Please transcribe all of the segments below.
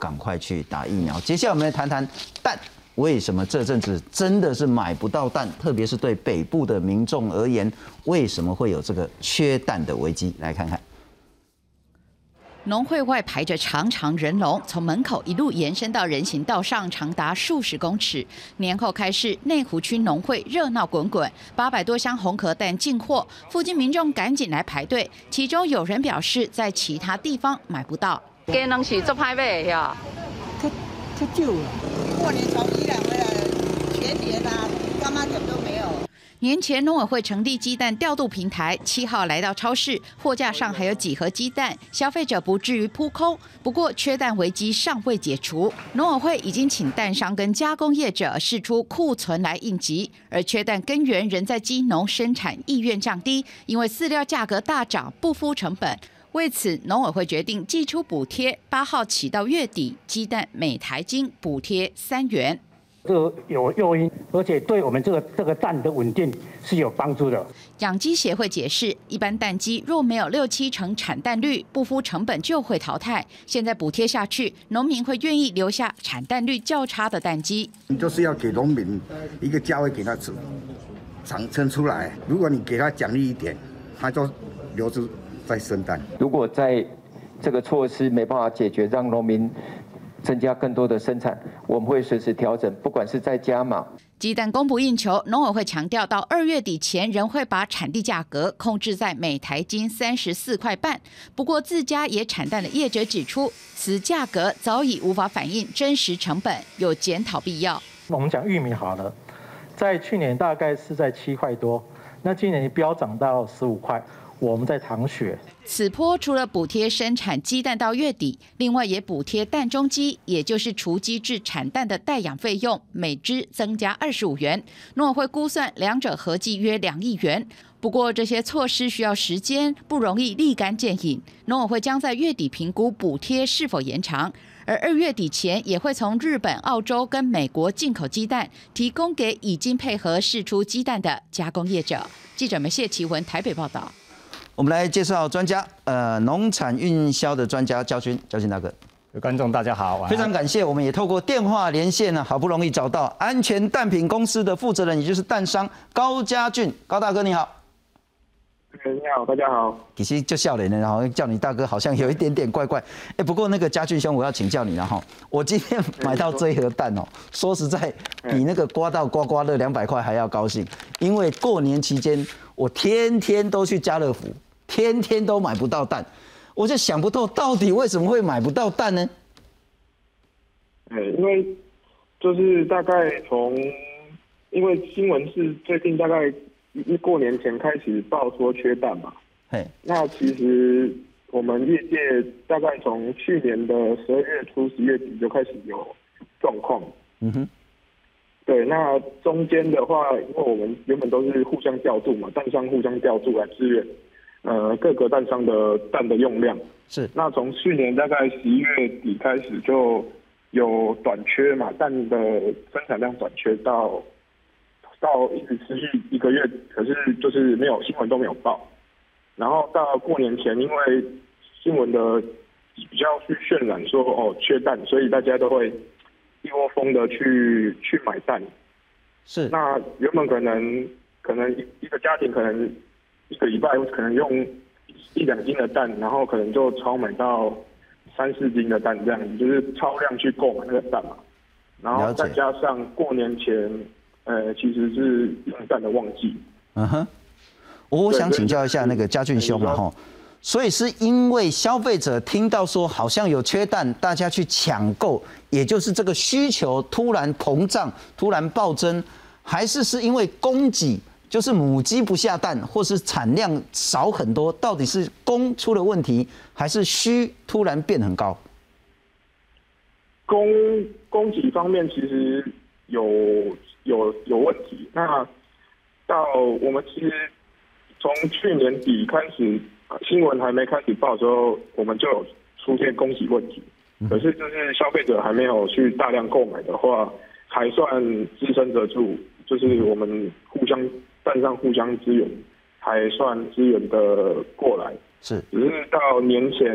赶快去打疫苗。接下来我们来谈谈蛋，为什么这阵子真的是买不到蛋？特别是对北部的民众而言，为什么会有这个缺蛋的危机？来看看。农会外排着长长人龙，从门口一路延伸到人行道上，长达数十公尺。年后开市，内湖区农会热闹滚滚，八百多箱红壳蛋进货，附近民众赶紧来排队。其中有人表示，在其他地方买不到。鸡卵是做派买呀，太太旧了。过年从伊朗回来，全年啊，干妈点都没有。年前农委会成立鸡蛋调度平台，七号来到超市，货架上还有几盒鸡蛋，消费者不至于扑空。不过缺蛋危机尚未解除，农委会已经请蛋商跟加工业者释出库存来应急，而缺蛋根源仍在鸡农生产意愿降低，因为饲料价格大涨不敷成本。为此，农委会决定寄出补贴，八号起到月底，鸡蛋每台斤补贴三元。这有诱因，而且对我们这个这个蛋的稳定是有帮助的。养鸡协会解释，一般蛋鸡若没有六七成产蛋率，不敷成本就会淘汰。现在补贴下去，农民会愿意留下产蛋率较差的蛋鸡。你就是要给农民一个价位给他吃，长撑出来。如果你给他奖励一点，他就留住再生蛋。如果在这个措施没办法解决，让农民。增加更多的生产，我们会随时调整，不管是在加码。鸡蛋供不应求，农委会强调，到二月底前仍会把产地价格控制在每台斤三十四块半。不过，自家也产蛋的业者指出，此价格早已无法反映真实成本，有检讨必要。我们讲玉米好了，在去年大概是在七块多，那今年飙涨到十五块。我们在淌血。此坡除了补贴生产鸡蛋到月底，另外也补贴蛋中鸡，也就是雏鸡至产蛋的代养费用，每只增加二十五元。农委会估算两者合计约两亿元。不过这些措施需要时间，不容易立竿见影。农委会将在月底评估补贴是否延长，而二月底前也会从日本、澳洲跟美国进口鸡蛋，提供给已经配合试出鸡蛋的加工业者。记者们谢奇文台北报道。我们来介绍专家，呃，农产运销的专家焦军，焦军大哥，观众大家好，非常感谢，我们也透过电话连线呢，好不容易找到安全蛋品公司的负责人，也就是蛋商高家俊，高大哥你好。你好，大家好。其实就笑脸的，然后叫你大哥，好像有一点点怪怪。哎，不过那个家俊兄，我要请教你了哈，我今天买到这一盒蛋哦，说实在，比那个刮到刮刮乐两百块还要高兴，因为过年期间我天天都去家乐福。天天都买不到蛋，我就想不透到底为什么会买不到蛋呢？哎，因为就是大概从，因为新闻是最近大概一过年前开始报说缺蛋嘛。嘿，那其实我们业界大概从去年的十二月初、十月底就开始有状况。嗯哼。对，那中间的话，因为我们原本都是互相调度嘛，蛋商互相调度来支援。呃，各个蛋商的蛋的用量是，那从去年大概十一月底开始就有短缺嘛，蛋的生产量短缺到到一直持续一个月，可是就是没有新闻都没有报，然后到过年前，因为新闻的比较去渲染说哦缺蛋，所以大家都会一窝蜂的去去买蛋，是，那原本可能可能一一个家庭可能。一个礼拜可能用一两斤的蛋，然后可能就超买到三四斤的蛋，这样子就是超量去购买那个蛋嘛。然后再加上过年前，呃，其实是用蛋的旺季。嗯哼，我想请教一下那个家俊兄嘛哈，所以是因为消费者听到说好像有缺蛋，大家去抢购，也就是这个需求突然膨胀、突然暴增，还是是因为供给？就是母鸡不下蛋，或是产量少很多，到底是供出了问题，还是需突然变很高？供供给方面其实有有有问题。那到我们其实从去年底开始，新闻还没开始报的时候，我们就有出现供给问题。可是就是消费者还没有去大量购买的话，还算支撑得住。就是我们互相。站上互相支援，还算支援的过来。是，只是到年前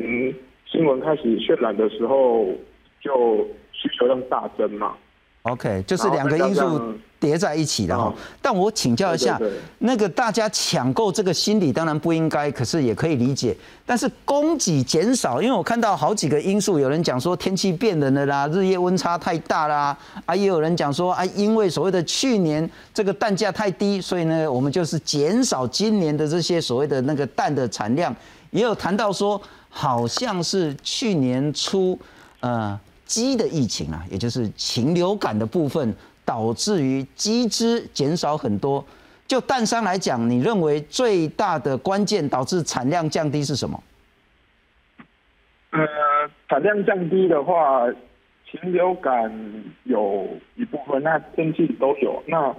新闻开始渲染的时候，就需求量大增嘛。OK，就是两个因素叠在一起的哈。但我请教一下，那个大家抢购这个心理当然不应该，可是也可以理解。但是供给减少，因为我看到好几个因素，有人讲说天气变冷了啦，日夜温差太大啦，啊，也有人讲说啊，因为所谓的去年这个蛋价太低，所以呢，我们就是减少今年的这些所谓的那个蛋的产量。也有谈到说，好像是去年初，呃。鸡的疫情啊，也就是禽流感的部分，导致于鸡只减少很多。就蛋商来讲，你认为最大的关键导致产量降低是什么？呃，产量降低的话，禽流感有一部分，那天气都有。那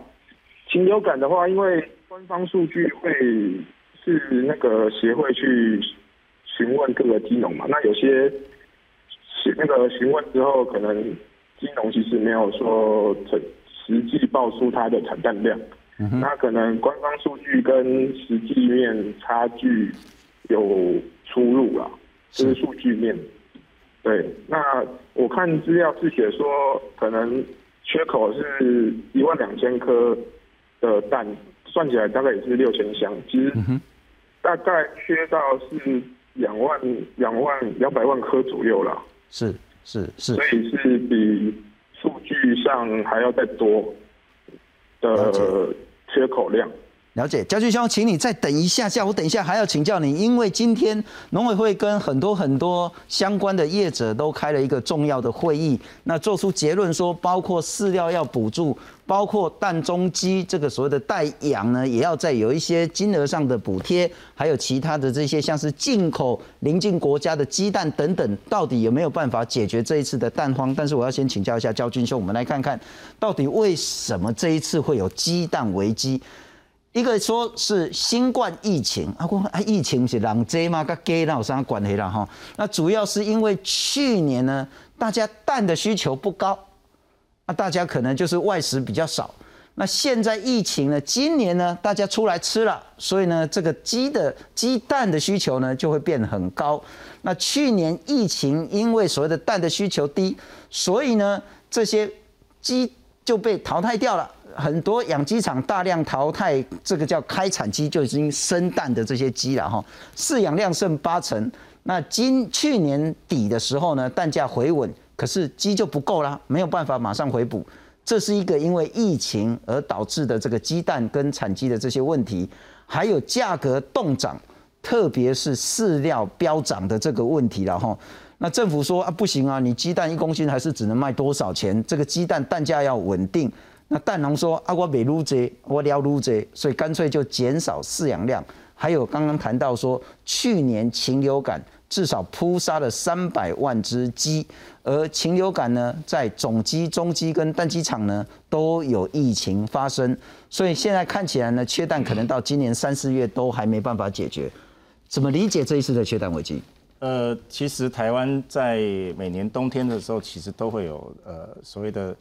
禽流感的话，因为官方数据会是那个协会去询问各个鸡农嘛，那有些。那个询问之后，可能金融其实没有说实实际报出它的产蛋量，那可能官方数据跟实际面差距有出入啦，就是数据面。对，那我看资料是写说，可能缺口是一万两千颗的蛋，算起来大概也是六千箱，其实大概缺到是两万两万两百万颗左右啦。是是是，所以是比数据上还要再多的缺口量。了解，焦俊兄，请你再等一下下，我等一下还要请教你，因为今天农委会跟很多很多相关的业者都开了一个重要的会议，那做出结论说，包括饲料要补助，包括蛋中鸡这个所谓的代养呢，也要再有一些金额上的补贴，还有其他的这些像是进口邻近国家的鸡蛋等等，到底有没有办法解决这一次的蛋荒？但是我要先请教一下焦俊兄，我们来看看到底为什么这一次会有鸡蛋危机。一个说是新冠疫情，啊，我啊疫情是人多吗？跟鸡那有啥关系啦？哈，那主要是因为去年呢，大家蛋的需求不高，那大家可能就是外食比较少。那现在疫情呢，今年呢，大家出来吃了，所以呢，这个鸡的鸡蛋的需求呢就会变得很高。那去年疫情因为所谓的蛋的需求低，所以呢，这些鸡就被淘汰掉了。很多养鸡场大量淘汰这个叫开产鸡，就已经生蛋的这些鸡了哈，饲养量剩八成。那今去年底的时候呢，蛋价回稳，可是鸡就不够啦，没有办法马上回补。这是一个因为疫情而导致的这个鸡蛋跟产鸡的这些问题，还有价格动涨，特别是饲料飙涨的这个问题了哈。那政府说啊不行啊，你鸡蛋一公斤还是只能卖多少钱？这个鸡蛋蛋价要稳定。那蛋农说啊，我没撸这，我撩撸这，所以干脆就减少饲养量。还有刚刚谈到说，去年禽流感至少扑杀了三百万只鸡，而禽流感呢，在种鸡、中鸡跟蛋鸡场呢都有疫情发生，所以现在看起来呢，缺蛋可能到今年三四月都还没办法解决。怎么理解这一次的缺蛋危机？呃，其实台湾在每年冬天的时候，其实都会有呃所谓的。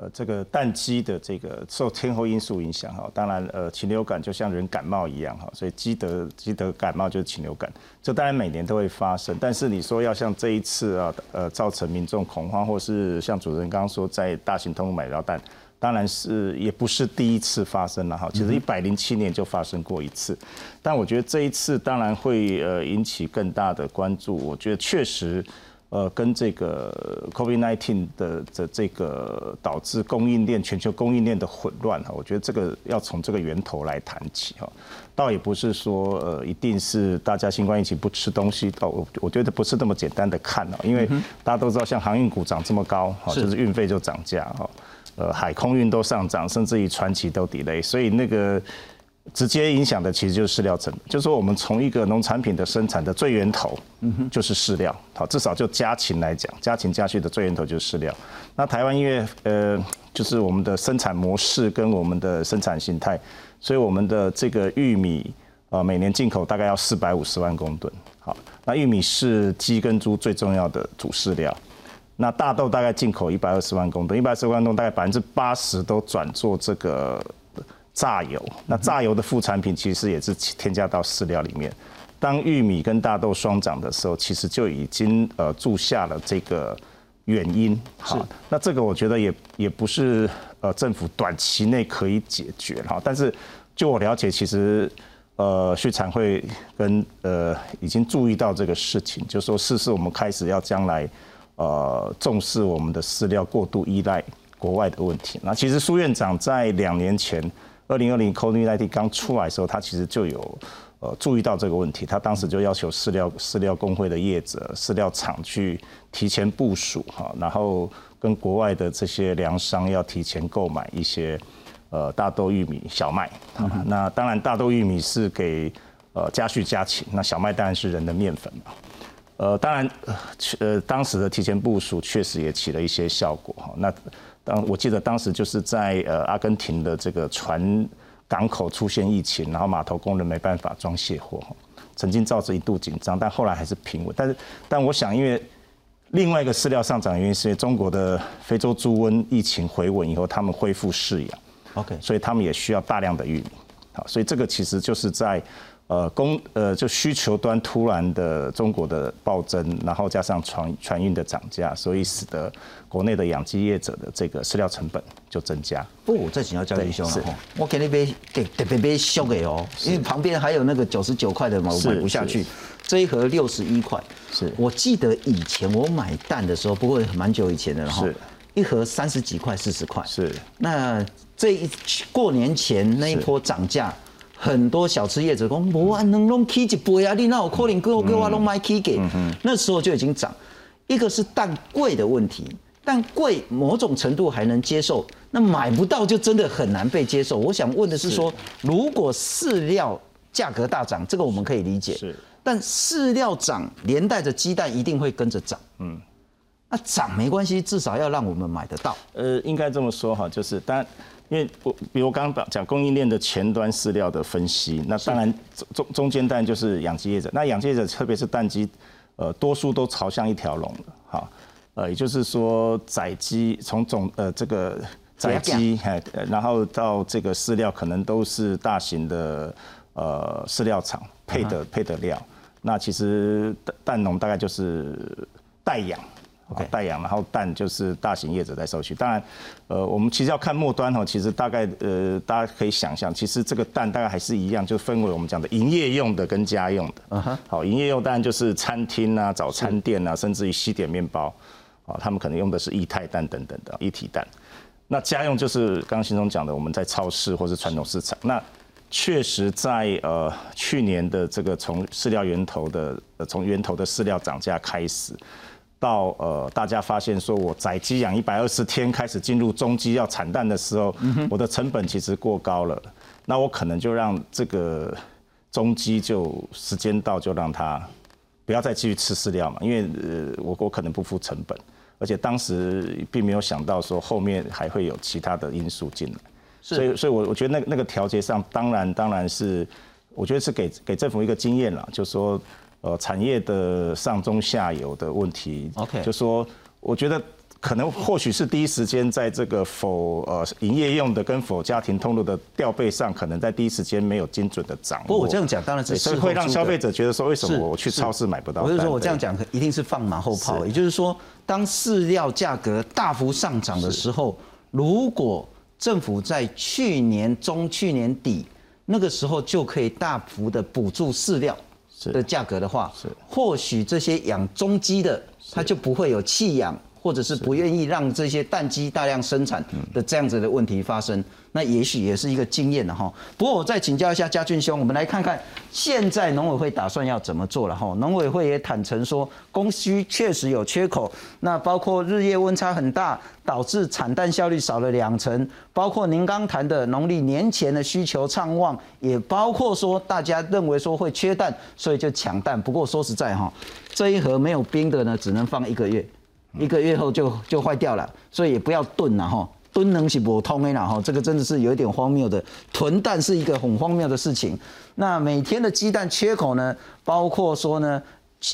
呃，这个蛋鸡的这个受天候因素影响哈，当然呃禽流感就像人感冒一样哈，所以鸡得鸡得感冒就是禽流感，这当然每年都会发生。但是你说要像这一次啊，呃造成民众恐慌，或是像主持人刚刚说在大型通路买到蛋，当然是也不是第一次发生了哈，其实一百零七年就发生过一次。但我觉得这一次当然会呃引起更大的关注，我觉得确实。呃，跟这个 COVID-19 的的这个导致供应链全球供应链的混乱哈，我觉得这个要从这个源头来谈起哈，倒也不是说呃一定是大家新冠疫情不吃东西，哦，我我觉得不是这么简单的看哦，因为大家都知道像航运股涨这么高哈，就是运费就涨价哈，呃海空运都上涨，甚至于船企都 delay，所以那个。直接影响的其实就是饲料成本，就是说我们从一个农产品的生产的最源头，嗯哼，就是饲料。好，至少就家禽来讲，家禽家畜的最源头就是饲料。那台湾因为呃，就是我们的生产模式跟我们的生产形态，所以我们的这个玉米啊，每年进口大概要四百五十万公吨。好，那玉米是鸡跟猪最重要的主饲料。那大豆大概进口一百二十万公吨，一百二十万公吨大概百分之八十都转做这个。榨油，那榨油的副产品其实也是添加到饲料里面。当玉米跟大豆双涨的时候，其实就已经呃注下了这个原因。好，那这个我觉得也也不是呃政府短期内可以解决哈。但是就我了解，其实呃畜产会跟呃已经注意到这个事情，就说是是我们开始要将来呃重视我们的饲料过度依赖国外的问题。那其实苏院长在两年前二零二零 COVID-19 刚出来的时候，他其实就有。呃，注意到这个问题，他当时就要求饲料饲料工会的业者、饲料厂去提前部署哈，然后跟国外的这些粮商要提前购买一些呃大豆、玉米、小麦。那当然，大豆、玉米是给呃家畜家禽，那小麦当然是人的面粉嘛。呃，当然，呃，当时的提前部署确实也起了一些效果哈。那当我记得当时就是在呃阿根廷的这个船。港口出现疫情，然后码头工人没办法装卸货，曾经造成一度紧张，但后来还是平稳。但是，但我想，因为另外一个饲料上涨原因是因为中国的非洲猪瘟疫情回稳以后，他们恢复饲养，OK，所以他们也需要大量的玉米。好，所以这个其实就是在。呃，供呃就需求端突然的中国的暴增，然后加上船船运的涨价，所以使得国内的养鸡业者的这个饲料成本就增加。不，我这请要交易兄了我给你杯给特别杯修给哦，因为旁边还有那个九十九块的嘛，我买不下去。这一盒六十一块，是我记得以前我买蛋的时候，不过蛮久以前的了哈，一盒三十几块、四十块。是那这一过年前那一波涨价。很多小吃业者讲，我啊，能弄起一倍啊，你那有可能给我给我弄买起给，那时候就已经涨。一个是蛋贵的问题，但贵某种程度还能接受，那买不到就真的很难被接受。我想问的是说，如果饲料价格大涨，这个我们可以理解，是，但饲料涨连带着鸡蛋一定会跟着涨，嗯，那涨没关系，至少要让我们买得到。呃，应该这么说哈，就是当然。因为我比如刚刚讲供应链的前端饲料的分析，那当然中中中间蛋就是养鸡业者，那养鸡业者特别是蛋鸡，呃，多数都朝向一条龙的，哈，呃，也就是说宰鸡从总呃这个宰鸡，哎，然后到这个饲料可能都是大型的呃饲料厂配的配的料，那其实蛋蛋农大概就是代养。代养，然后蛋就是大型业者在收取。当然，呃，我们其实要看末端哈，其实大概呃，大家可以想象，其实这个蛋大概还是一样，就分为我们讲的营业用的跟家用的。好，营业用当然就是餐厅啊、早餐店啊，甚至于西点面包，啊，他们可能用的是液态蛋等等的一体蛋。那家用就是刚刚新中讲的，我们在超市或是传统市场。那确实在呃去年的这个从饲料源头的呃从源头的饲料涨价开始。到呃，大家发现说我宰鸡养一百二十天，开始进入中鸡要产蛋的时候，我的成本其实过高了。那我可能就让这个中鸡就时间到就让它不要再继续吃饲料嘛，因为呃我我可能不付成本，而且当时并没有想到说后面还会有其他的因素进来，所以所以，我我觉得那那个调节上，当然当然是我觉得是给给政府一个经验了，就是说。呃，产业的上中下游的问题，OK，就说我觉得可能或许是第一时间在这个否呃营业用的跟否家庭通路的调配上，可能在第一时间没有精准的掌握。不过我这样讲当然是所以会让消费者觉得说，为什么我去超市买不到？我是说我这样讲一定是放马后炮，也就是说，当饲料价格大幅上涨的时候，如果政府在去年中、去年底那个时候就可以大幅的补助饲料。的价格的话，是。或许这些养中鸡的，他就不会有弃养，或者是不愿意让这些蛋鸡大量生产的这样子的问题发生。那也许也是一个经验了哈。不过我再请教一下嘉俊兄，我们来看看现在农委会打算要怎么做了哈。农委会也坦诚说，供需确实有缺口，那包括日夜温差很大，导致产蛋效率少了两成，包括您刚谈的农历年前的需求畅旺，也包括说大家认为说会缺蛋，所以就抢蛋。不过说实在哈，这一盒没有冰的呢，只能放一个月，一个月后就就坏掉了，所以也不要炖了哈。蹲能是不通的啦哈，这个真的是有一点荒谬的。囤蛋是一个很荒谬的事情。那每天的鸡蛋缺口呢，包括说呢，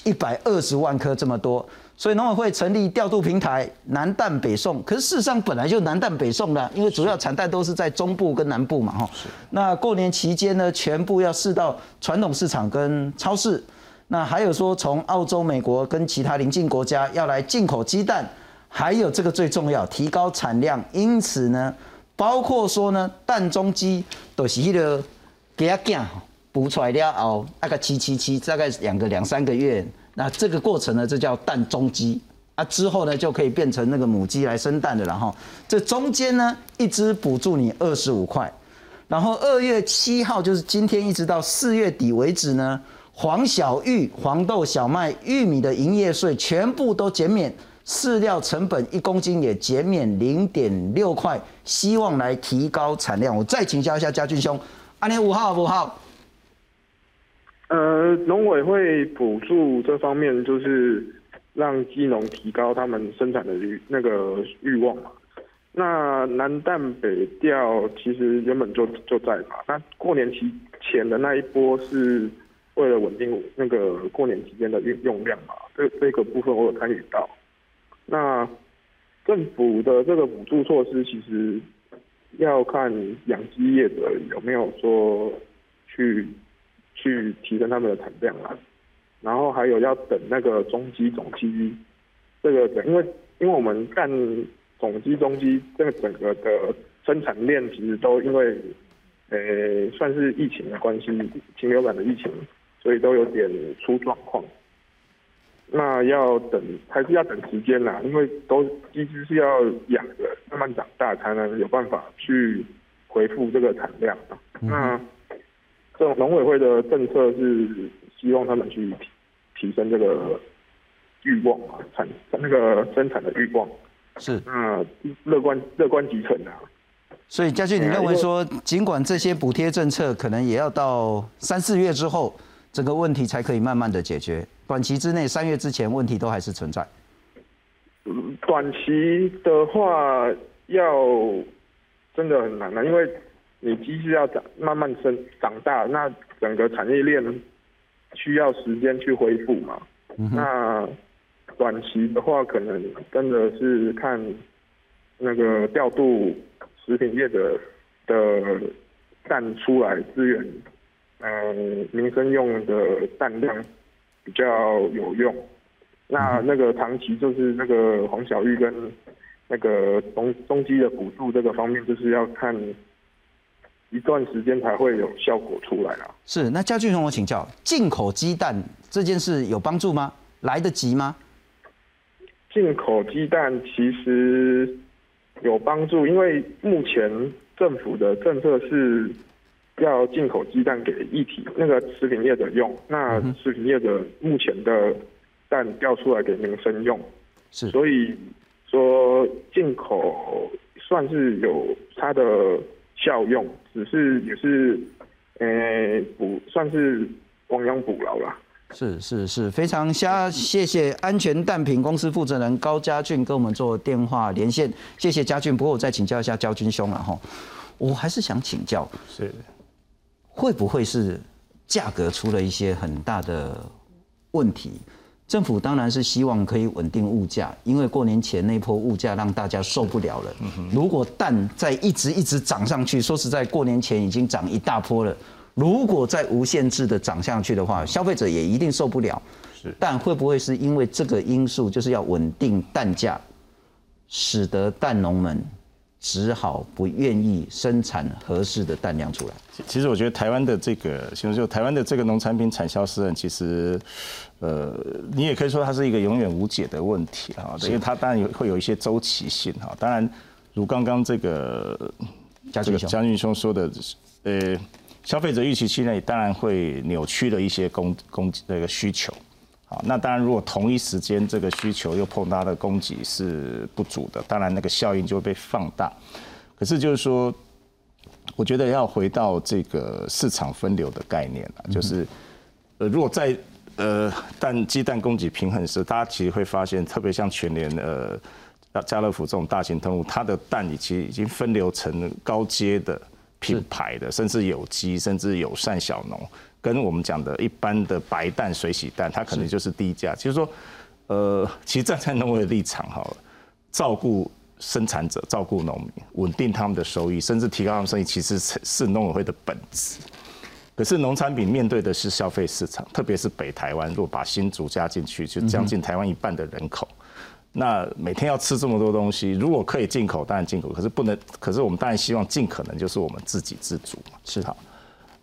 一百二十万颗这么多。所以农委会成立调度平台，南蛋北送。可是事实上本来就南蛋北送的，因为主要产蛋都是在中部跟南部嘛哈。那过年期间呢，全部要试到传统市场跟超市。那还有说从澳洲、美国跟其他邻近国家要来进口鸡蛋。还有这个最重要，提高产量。因此呢，包括说呢，蛋中鸡都是迄个给它干补出来了后，大概七七七，大概两个两三个月。那这个过程呢，这叫蛋中鸡啊。之后呢，就可以变成那个母鸡来生蛋的。然后这中间呢，一只补助你二十五块。然后二月七号就是今天，一直到四月底为止呢，黄小玉、黄豆、小麦、玉米的营业税全部都减免，饲料成本一公斤也减免零点六块，希望来提高产量。我再请教一下嘉俊兄，安年五号五号。呃，农委会补助这方面就是让鸡农提高他们生产的欲那个欲望嘛。那南淡北调其实原本就就在嘛，那过年期前的那一波是为了稳定那个过年期间的运用量嘛，这这个部分我有参与到。那政府的这个补助措施其实要看养鸡业者有没有说去去提升他们的产量啊，然后还有要等那个中鸡总鸡这个等，因为因为我们干。总机、中机这个整个的生产链其实都因为，呃，算是疫情的关系，禽流感的疫情，所以都有点出状况。那要等，还是要等时间啦，因为都鸡只是要养的，慢慢长大才能有办法去恢复这个产量。啊那这种农委会的政策是希望他们去提提升这个欲望嘛，产那个生产的欲望。是，那，乐观乐观集成啊。所以嘉俊，你认为说，尽管这些补贴政策可能也要到三四月之后，整个问题才可以慢慢的解决，短期之内三月之前问题都还是存在。嗯，短期的话要真的很难啊，因为你机器要长慢慢生长大，那整个产业链需要时间去恢复嘛。那短期的话，可能真的是看那个调度食品业的的站出来资源，嗯，民生用的蛋量比较有用。那那个长期就是那个黄小玉跟那个中中基的补助这个方面，就是要看一段时间才会有效果出来啊。是，那嘉俊同我请教，进口鸡蛋这件事有帮助吗？来得及吗？进口鸡蛋其实有帮助，因为目前政府的政策是要进口鸡蛋给一体那个食品业者用，那食品业者目前的蛋调出来给民生用，是，所以说进口算是有它的效用，只是也是呃补算是亡羊补牢啦。是是是，非常谢谢谢安全蛋品公司负责人高家俊跟我们做电话连线，谢谢家俊。不过我再请教一下焦军兄了哈，我还是想请教，是会不会是价格出了一些很大的问题？政府当然是希望可以稳定物价，因为过年前那波物价让大家受不了了。如果蛋再一直一直涨上去，说实在，过年前已经涨一大波了。如果再无限制的涨上去的话，消费者也一定受不了。是，但会不会是因为这个因素，就是要稳定蛋价，使得蛋农们只好不愿意生产合适的蛋量出来？其实我觉得台湾的这个，其实就台湾的这个农产品产销失衡，其实，呃，你也可以说它是一个永远无解的问题哈，因为它当然有会有一些周期性哈。当然，如刚刚这个这个江俊兄说的，呃。消费者预期期内当然会扭曲了一些供供那个需求，好，那当然如果同一时间这个需求又碰到的供给是不足的，当然那个效应就会被放大。可是就是说，我觉得要回到这个市场分流的概念了，就是呃，如果在呃蛋鸡蛋供给平衡时，大家其实会发现，特别像全年呃家乐福这种大型通路，它的蛋已经已经分流成高阶的。品牌的，甚至有机，甚至友善小农，跟我们讲的一般的白蛋、水洗蛋，它可能就是低价。就是说，呃，其实站在农委的立场，哈，照顾生产者、照顾农民，稳定他们的收益，甚至提高他们生意，其实是是农委会的本质。可是农产品面对的是消费市场，特别是北台湾，如果把新竹加进去，就将近台湾一半的人口。那每天要吃这么多东西，如果可以进口，当然进口，可是不能，可是我们当然希望尽可能就是我们自给自足嘛。是好，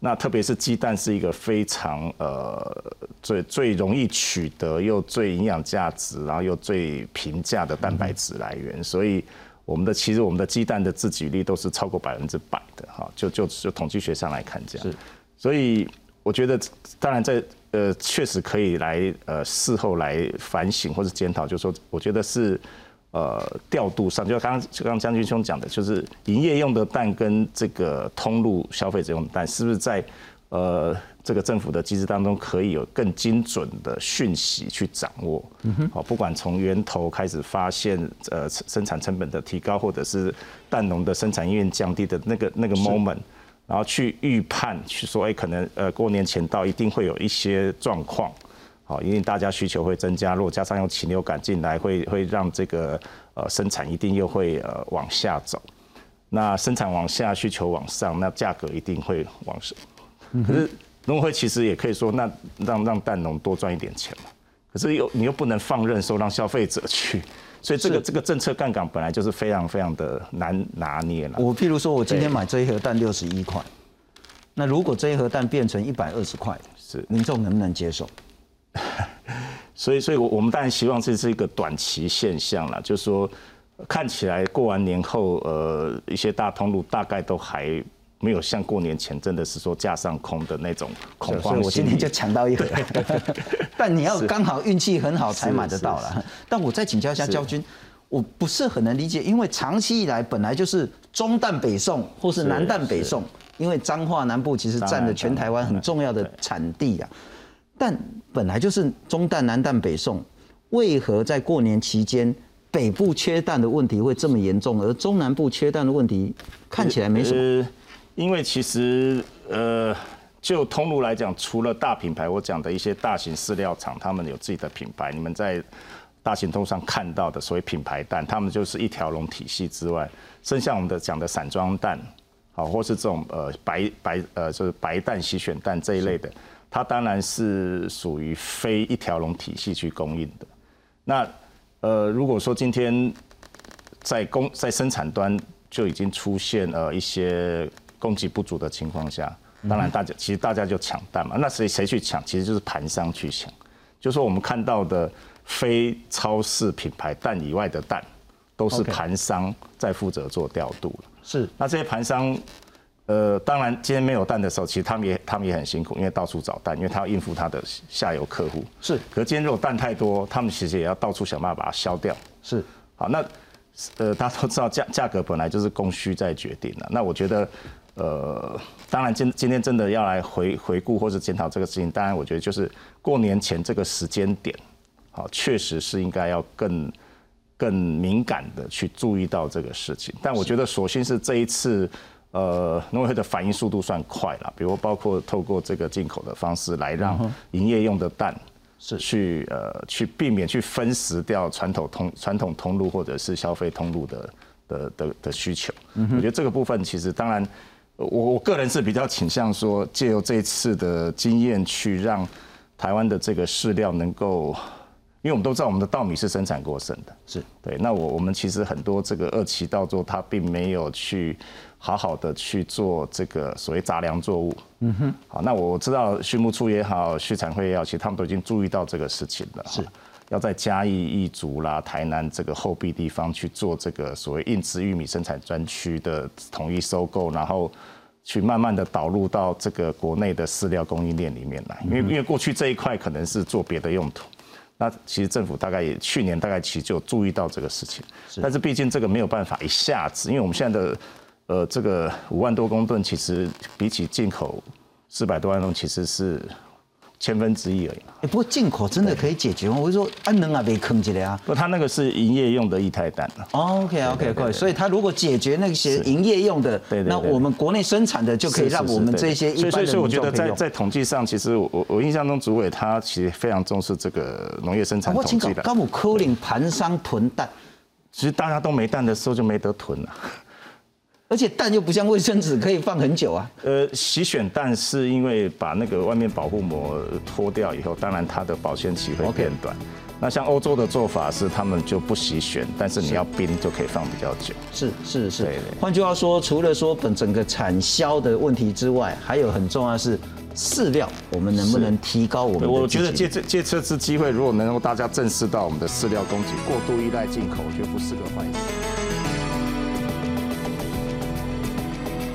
那特别是鸡蛋是一个非常呃最最容易取得又最营养价值，然后又最平价的蛋白质来源，所以我们的其实我们的鸡蛋的自给率都是超过百分之百的哈，就就就统计学上来看这样。是，所以我觉得当然在。呃，确实可以来呃事后来反省或者检讨，就是说，我觉得是呃调度上，就刚刚刚将军兄讲的，就是营业用的蛋跟这个通路消费者用的蛋，是不是在呃这个政府的机制当中可以有更精准的讯息去掌握？嗯哼，好，不管从源头开始发现呃生产成本的提高，或者是蛋农的生产意愿降低的那个那个 moment。然后去预判，去说，哎，可能呃过年前到一定会有一些状况，好，因为大家需求会增加，如果加上用禽流感进来，会会让这个呃生产一定又会呃往下走，那生产往下，需求往上，那价格一定会往上。可是农会其实也可以说，那让让蛋农多赚一点钱嘛，可是又你又不能放任说让消费者去。所以这个这个政策杠杆本来就是非常非常的难拿捏了。我譬如说，我今天买这一盒蛋六十一块，那如果这一盒蛋变成一百二十块，是民众能不能接受？所以，所以，我我们当然希望这是一个短期现象了，就是说，看起来过完年后，呃，一些大通路大概都还。没有像过年前真的是说架上空的那种恐慌，所以我今天就抢到一盒。但你要刚好运气很好才买得到了。但我再请教一下教军，我不是很能理解，因为长期以来本来就是中淡北送或是南淡北送，因为彰化南部其实占了全台湾很重要的产地啊。但本来就是中淡南淡北送，为何在过年期间北部缺蛋的问题会这么严重，而中南部缺蛋的问题看起来没什么？因为其实，呃，就通路来讲，除了大品牌，我讲的一些大型饲料厂，他们有自己的品牌。你们在大型通上看到的所谓品牌蛋，他们就是一条龙体系之外，剩下我们的讲的散装蛋，好，或是这种呃白白呃就是白蛋洗选蛋这一类的，它当然是属于非一条龙体系去供应的。那呃，如果说今天在供在生产端就已经出现呃一些供给不足的情况下，当然大家其实大家就抢蛋嘛。那谁谁去抢？其实就是盘商去抢。就说我们看到的非超市品牌蛋以外的蛋，都是盘商在负责做调度了。是。那这些盘商，呃，当然今天没有蛋的时候，其实他们也他们也很辛苦，因为到处找蛋，因为他要应付他的下游客户。是。可今天如果蛋太多，他们其实也要到处想办法把它消掉。是。好，那呃，大家都知道价价格本来就是供需在决定的。那我觉得。呃，当然，今今天真的要来回回顾或者检讨这个事情，当然，我觉得就是过年前这个时间点，好，确实是应该要更更敏感的去注意到这个事情。但我觉得，所幸是这一次，呃，农委会的反应速度算快了，比如包括透过这个进口的方式来让营业用的蛋是去呃去避免去分食掉传统通传统通路或者是消费通路的的的的需求。我觉得这个部分其实当然。我我个人是比较倾向说，借由这次的经验去让台湾的这个饲料能够，因为我们都知道我们的稻米是生产过剩的，是对。那我我们其实很多这个二期稻作，它并没有去好好的去做这个所谓杂粮作物。嗯哼。好，那我知道畜牧处也好，畜产会也好，其实他们都已经注意到这个事情了。是。要在嘉义、义竹啦、台南这个后壁地方去做这个所谓硬质玉米生产专区的统一收购，然后去慢慢的导入到这个国内的饲料供应链里面来。因为因为过去这一块可能是做别的用途，那其实政府大概也去年大概其实就注意到这个事情，但是毕竟这个没有办法一下子，因为我们现在的呃这个五万多公吨，其实比起进口四百多万吨，其实是。千分之一而已。哎，不过进口真的可以解决吗？我就说安能啊被坑起来啊。不，它那个是营业用的液态氮。，OK，OK，OK。所以它如果解决那些营业用的，那我们国内生产的就可以让我们这些一般所以所以我觉得在在统计上，其实我我印象中主委他其实非常重视这个农业生产统计的。高姆科林盘商囤蛋，其实大家都没蛋的时候就没得囤了。而且蛋又不像卫生纸可以放很久啊。呃，洗选蛋是因为把那个外面保护膜脱掉以后，当然它的保鲜期会变短。那像欧洲的做法是，他们就不洗选，但是你要冰就可以放比较久。是是是。换句话说，除了说本整个产销的问题之外，还有很重要是饲料，我们能不能提高我们？我觉得借这借这次机会，如果能够大家正视到我们的饲料供给过度依赖进口，我觉得不是个坏事。